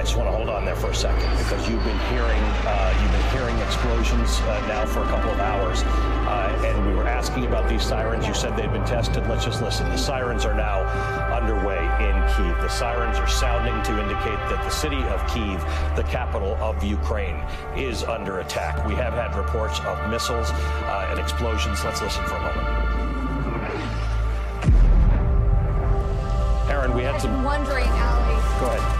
I just want to hold on there for a second because you've been hearing uh, you've been hearing explosions uh, now for a couple of hours, uh, and we were asking about these sirens. You said they'd been tested. Let's just listen. The sirens are now underway in Kiev. The sirens are sounding to indicate that the city of Kiev, the capital of Ukraine, is under attack. We have had reports of missiles uh, and explosions. Let's listen for a moment. Aaron, we had some. Some. wondering, Ali. Go ahead.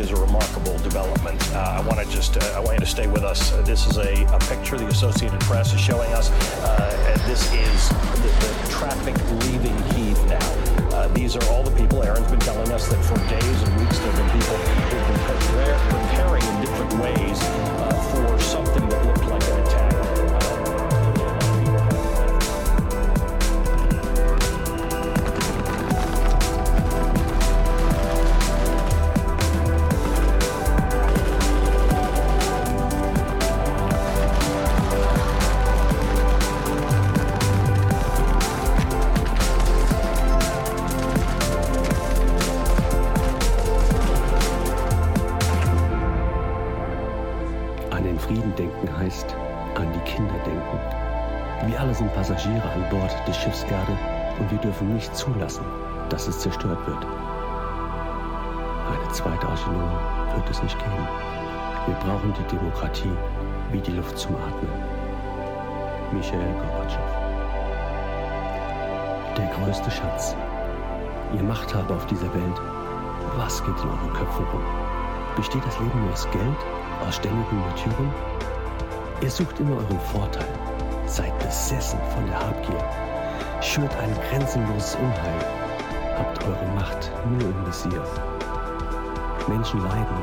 Is a remarkable development. Uh, I want to just, uh, I want you to stay with us. Uh, this is a, a picture the Associated Press is showing us. Uh, this is the, the traffic leaving Kiev now. Uh, these are all the people. Aaron's been telling us that for days and weeks there have been people who've been preparing in different ways uh, for something that looked Immer euren Vorteil, seid besessen von der Habgier, schürt ein grenzenloses Unheil, habt eure Macht nur im Visier. Menschen leiden,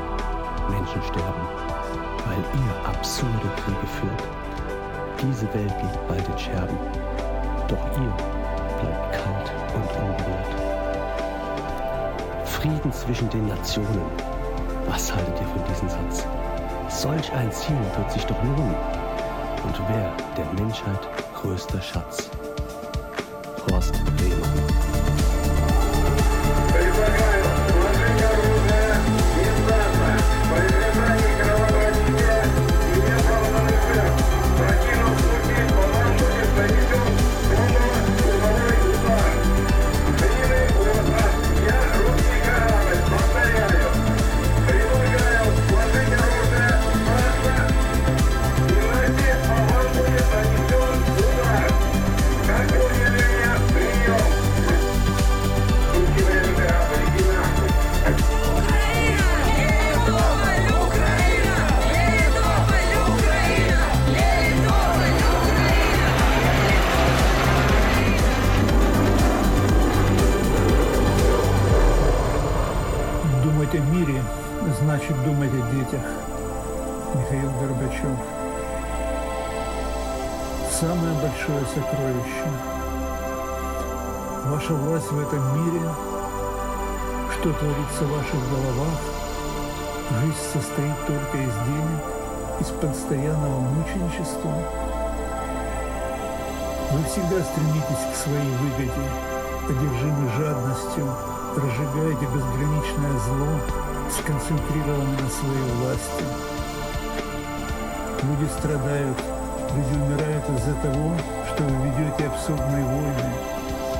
Menschen sterben, weil ihr absurde Kriege führt. Diese Welt liegt bald in Scherben, doch ihr bleibt kalt und unberührt. Frieden zwischen den Nationen. Was haltet ihr von diesem Satz? Solch ein Ziel wird sich doch lohnen. Und wer der Menschheit größter Schatz?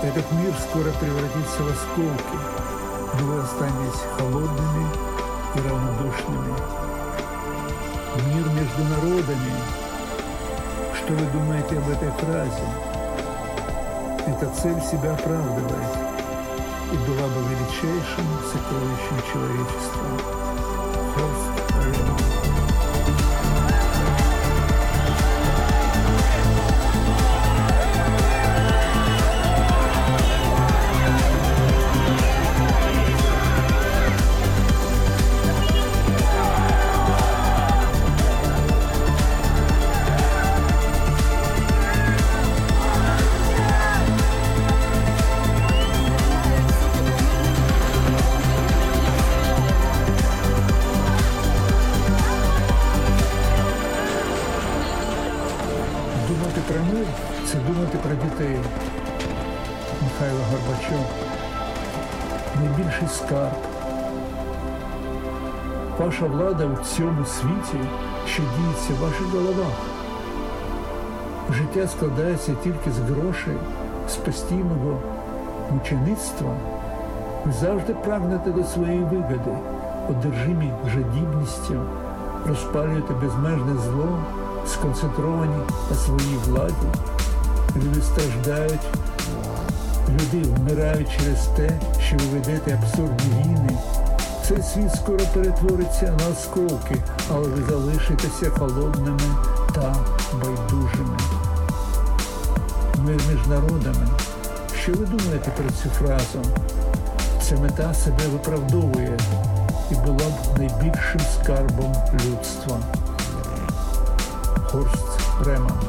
Этот мир скоро превратится в осколки, но вы останетесь холодными и равнодушными. Мир между народами. Что вы думаете об этой фразе? Эта цель себя оправдывает и была бы величайшим сокровищем человечества. областей цьому світі, що діється в ваших головах. Життя складається тільки з грошей, з постійного мучеництва. Ви завжди прагнете до своєї вигоди, одержимі жадібністю, розпалюєте безмежне зло, сконцентровані на своїй владі. Люди страждають, люди вмирають через те, що ви ведете абсурдні війни. Цей світ скоро перетвориться на осколки, але ви залишитеся холодними та байдужими. Мир між народами. Що ви думаєте про цю фразу? Ця мета себе виправдовує і була б найбільшим скарбом людства. Хорст Реман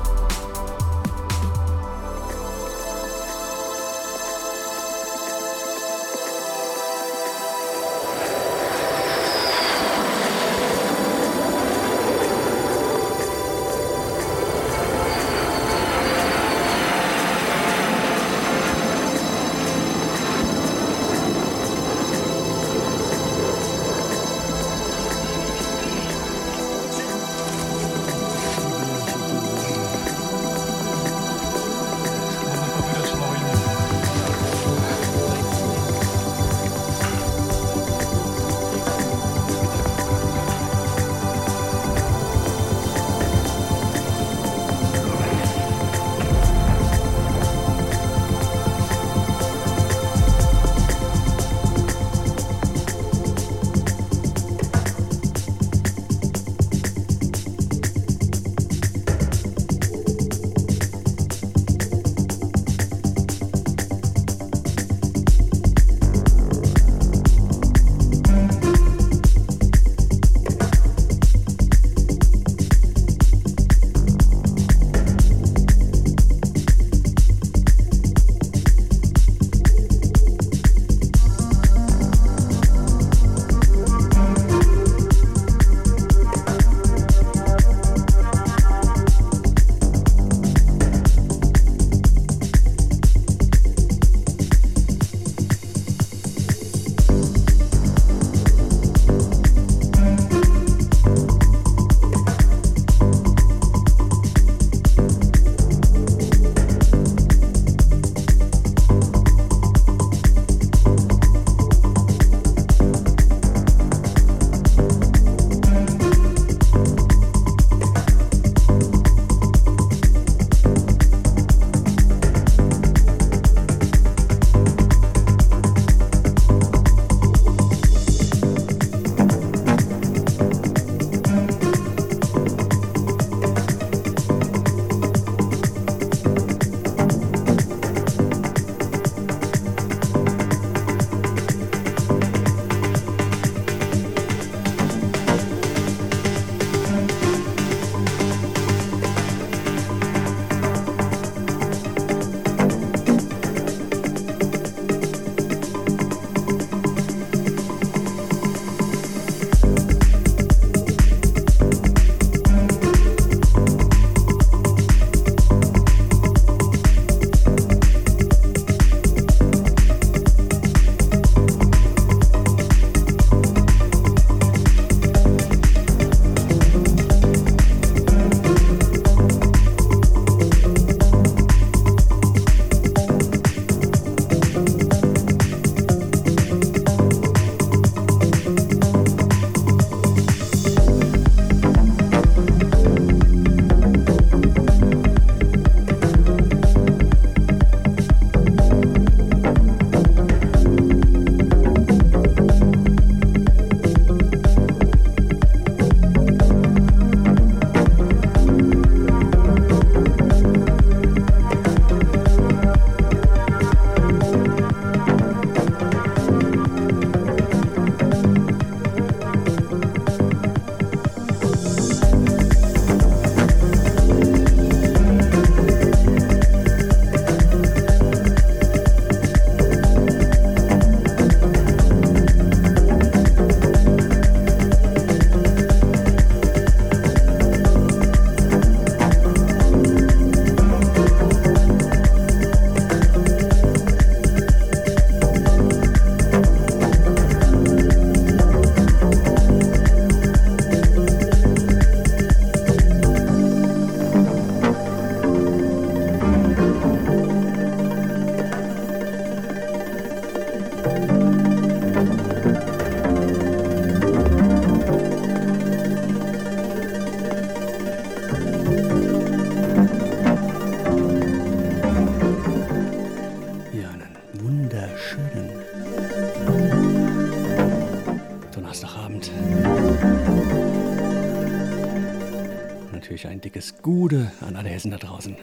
Gude an alle Hessen da draußen.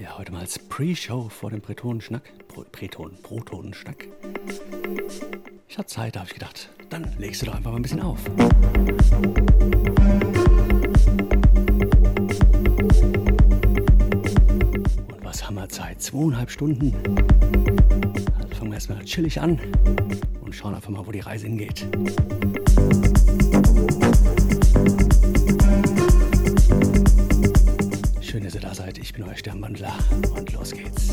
Ja, heute mal als Pre-Show vor dem Bretonenschnack. Breton, Protonenschnack. Ich hatte Zeit, da habe ich gedacht, dann legst du doch einfach mal ein bisschen auf. Und was haben wir Zeit? Zweieinhalb Stunden. Also fangen wir erstmal chillig an schauen einfach mal, wo die Reise hingeht. Schön, dass ihr da seid. Ich bin euer Sternwandler und los geht's.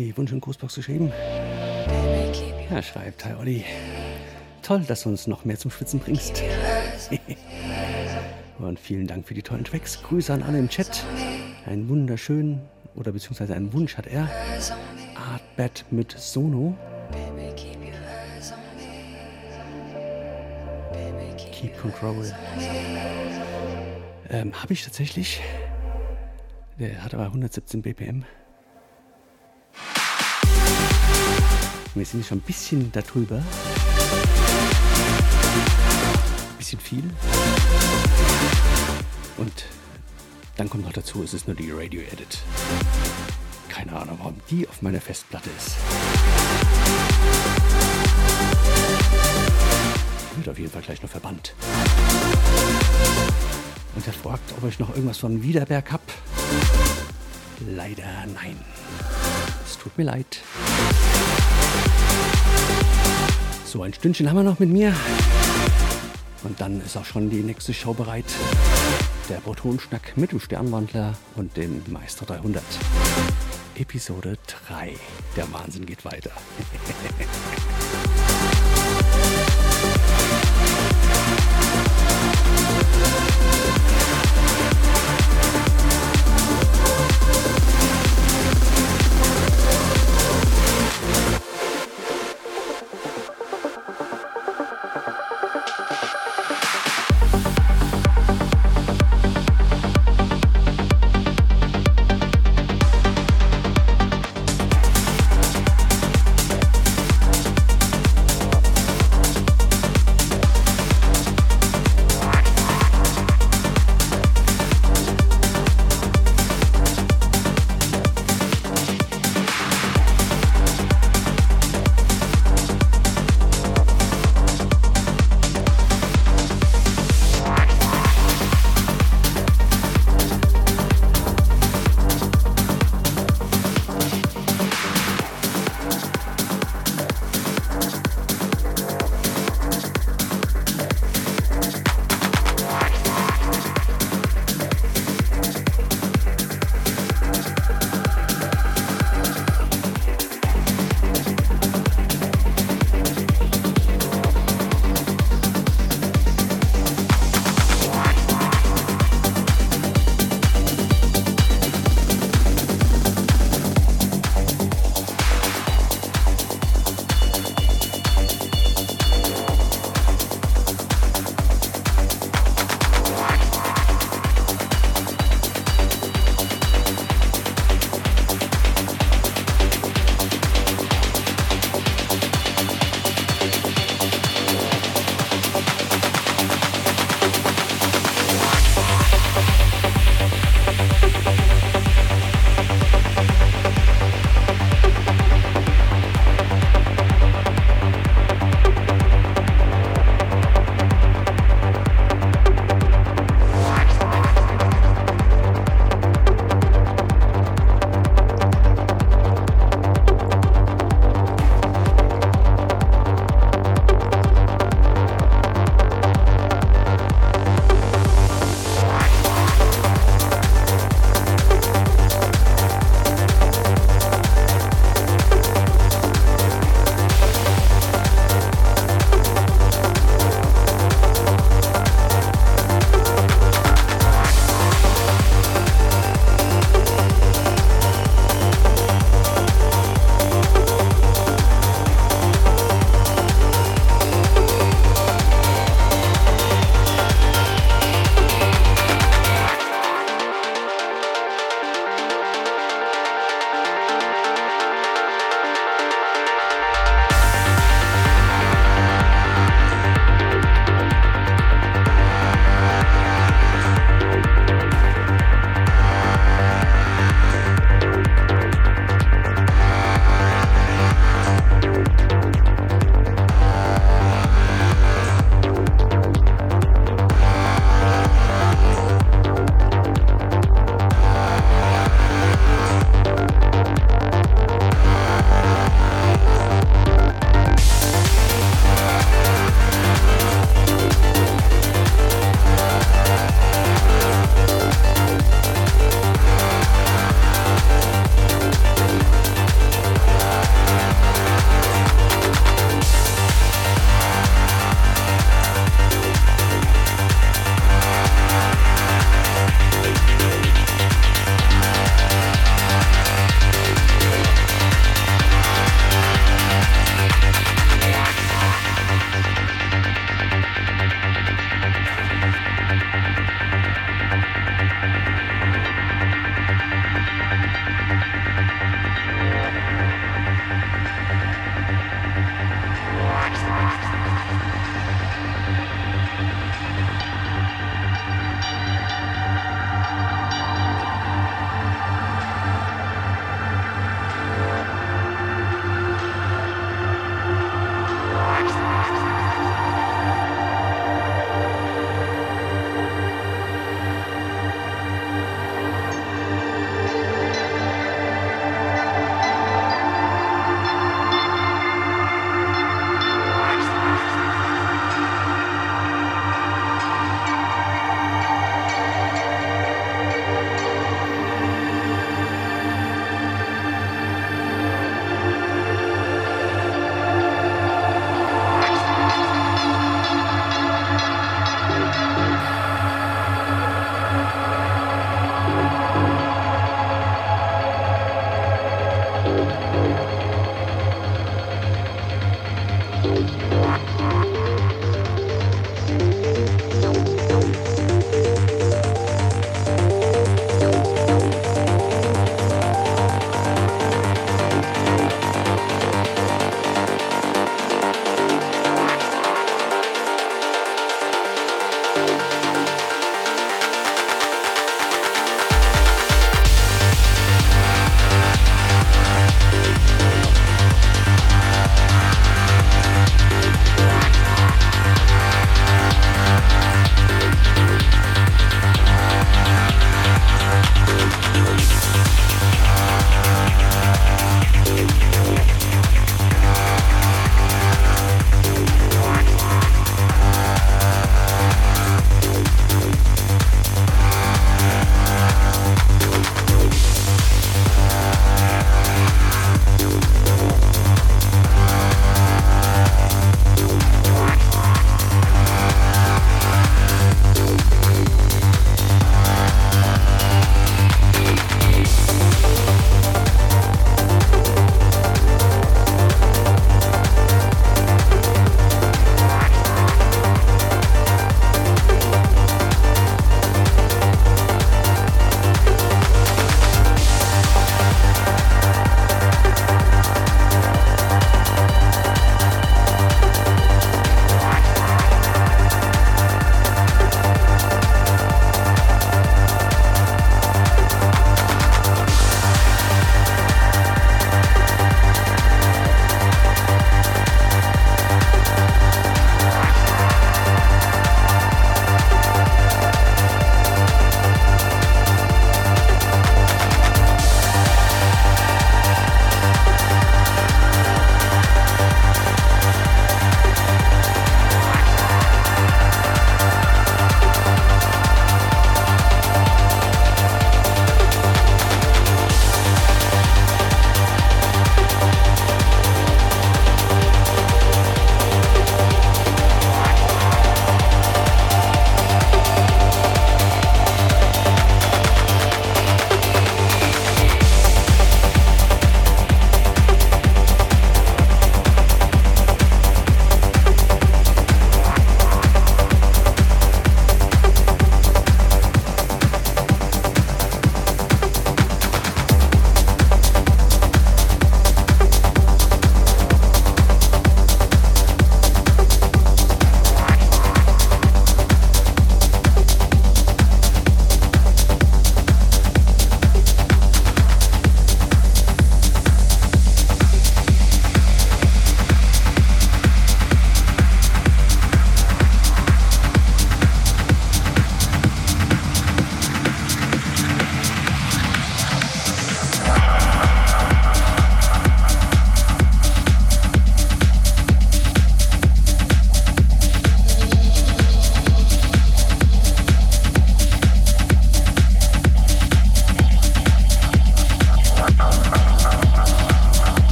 Die Wunsch- und Grußbox geschrieben. Ja, schreibt, hi Olli. Toll, dass du uns noch mehr zum Schwitzen bringst. und vielen Dank für die tollen Tracks. Grüße an alle im Chat. Einen wunderschönen, oder beziehungsweise einen Wunsch hat er. Artbed mit Sono. Keep Control. Ähm, Habe ich tatsächlich. Der hat aber 117 BPM. Wir sind schon ein bisschen darüber. Ein bisschen viel. Und dann kommt noch dazu, es ist nur die Radio Edit. Keine Ahnung, warum die auf meiner Festplatte ist. Wird auf jeden Fall gleich noch verbannt. Und er fragt, ob ich noch irgendwas von Wiederberg hab. Leider nein. Es tut mir leid. So, ein Stündchen haben wir noch mit mir. Und dann ist auch schon die nächste Show bereit. Der Protonschnack mit dem Sternwandler und dem Meister 300. Episode 3. Der Wahnsinn geht weiter.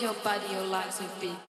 your body, your life your be.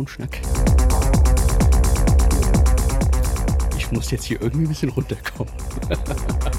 Protonschnack. Ich muss jetzt hier irgendwie ein bisschen runterkommen.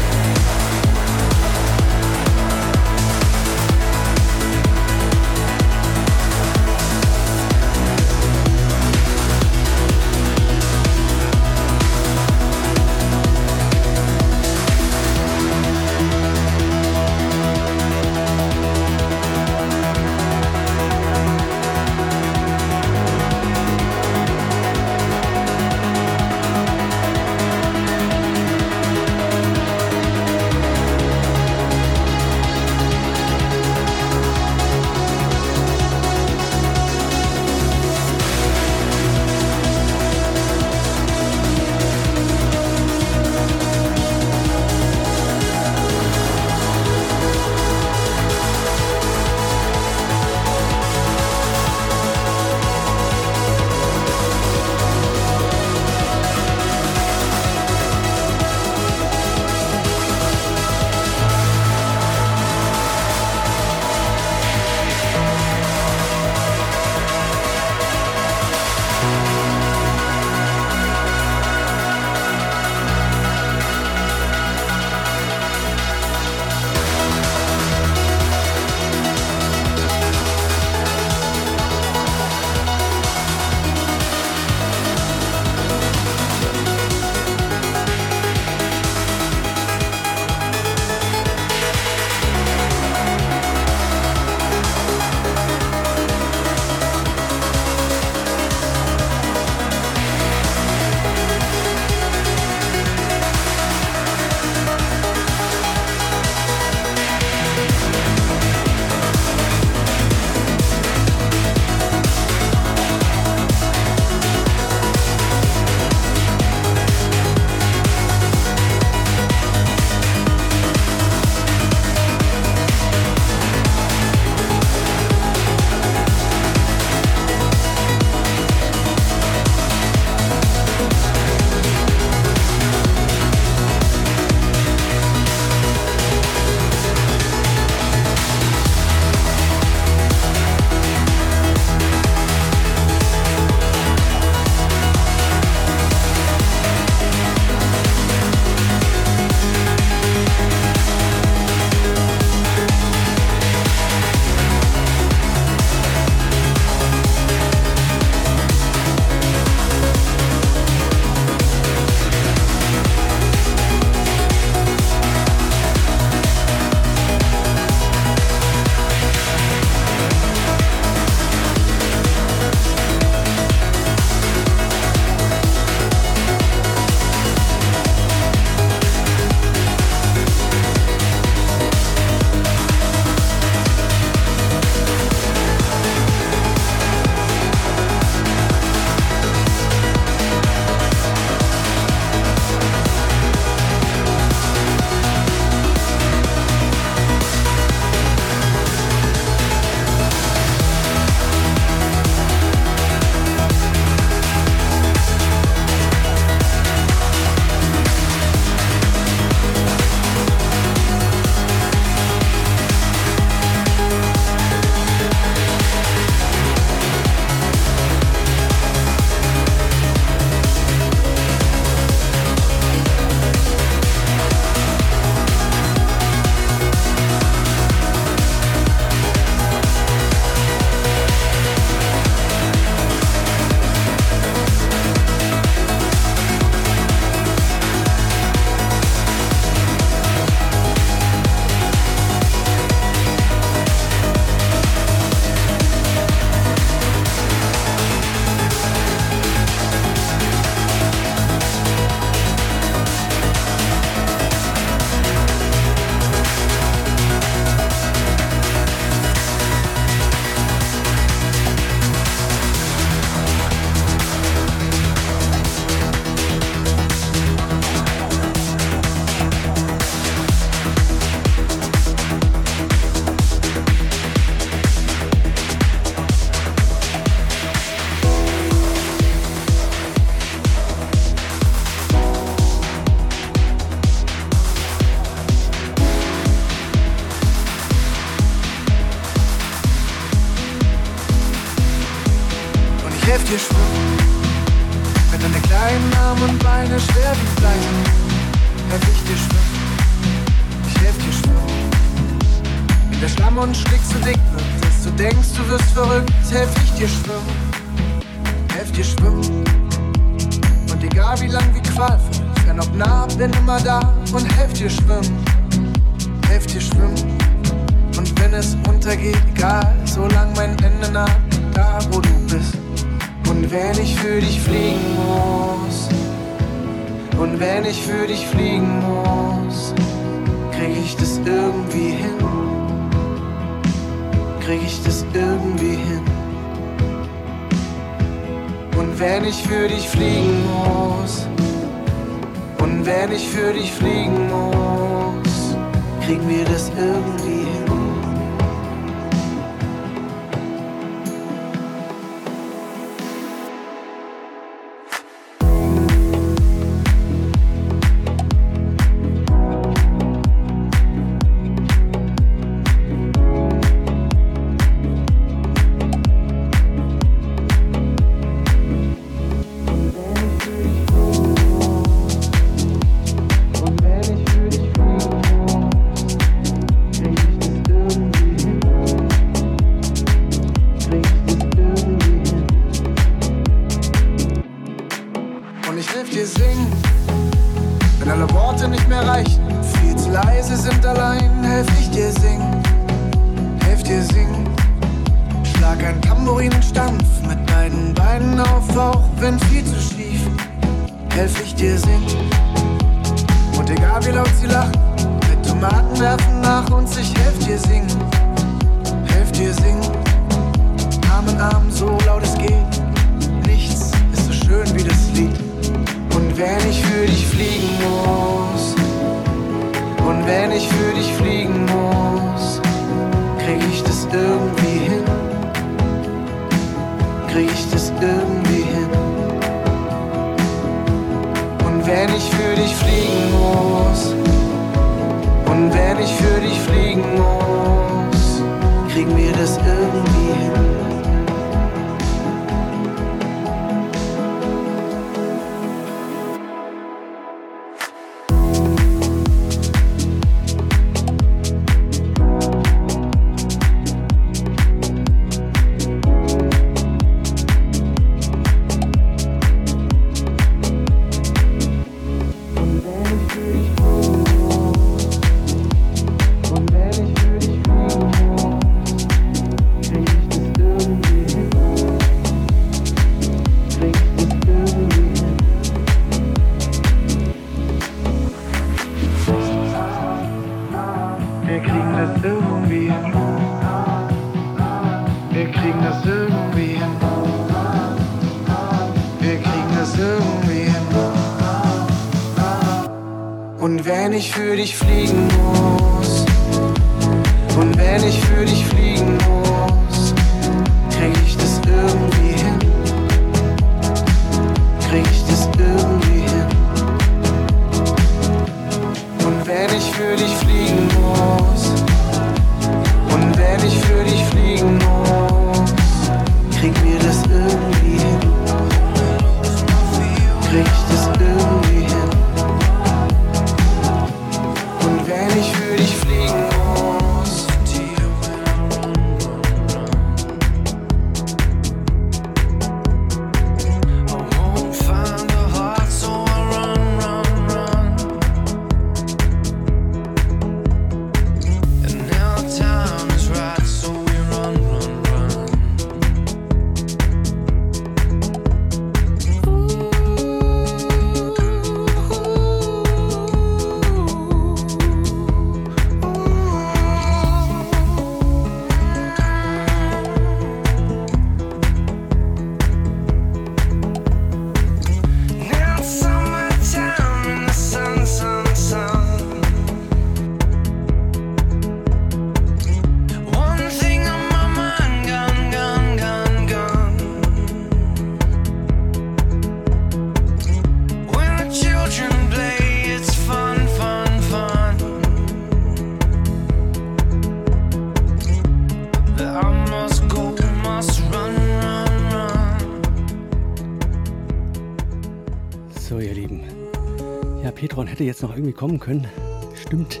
hätte jetzt noch irgendwie kommen können. Stimmt.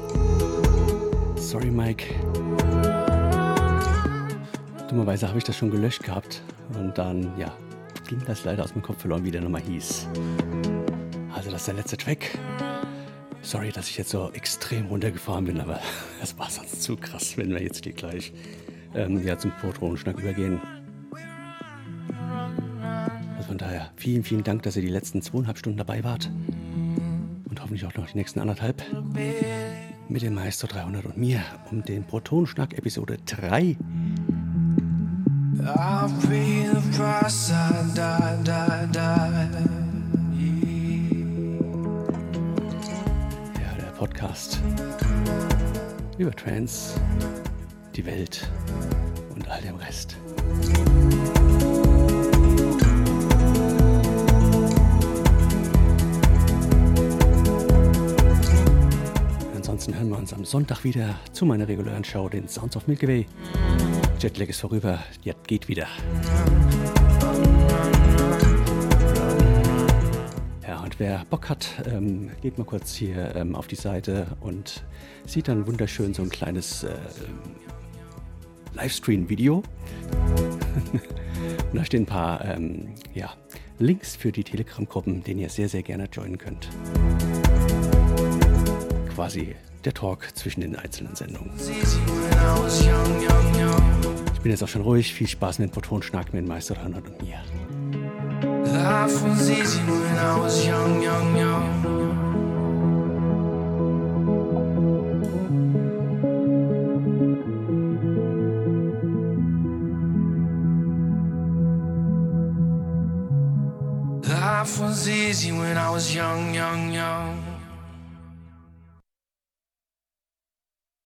Sorry, Mike. Dummerweise habe ich das schon gelöscht gehabt. Und dann, ja, ging das leider aus dem Kopf verloren, wie der nochmal hieß. Also, das ist der letzte Track. Sorry, dass ich jetzt so extrem runtergefahren bin, aber das war sonst zu krass, wenn wir jetzt hier gleich ähm, ja, zum Protonenschnack übergehen. Also von daher, vielen, vielen Dank, dass ihr die letzten zweieinhalb Stunden dabei wart. Auch noch die nächsten anderthalb. Mit dem Meister 300 und mir um den Protonenschnack Episode 3. I'll pay the price, I die, die, die. Ja, der Podcast über Trans, die Welt und all dem Rest. Am Sonntag wieder zu meiner regulären Show, den Sounds of Milky Way. Jetlag ist vorüber, jetzt geht wieder. Ja, und wer Bock hat, ähm, geht mal kurz hier ähm, auf die Seite und sieht dann wunderschön so ein kleines äh, Livestream-Video. und da stehen ein paar ähm, ja, Links für die Telegram-Gruppen, den ihr sehr, sehr gerne joinen könnt. Quasi der Talk zwischen den einzelnen Sendungen. Ich bin jetzt auch schon ruhig. Viel Spaß mit dem Protonschnack mit Meister 300 und mir. Life was easy when I was young, young, young. Life was easy when I was young, young, young.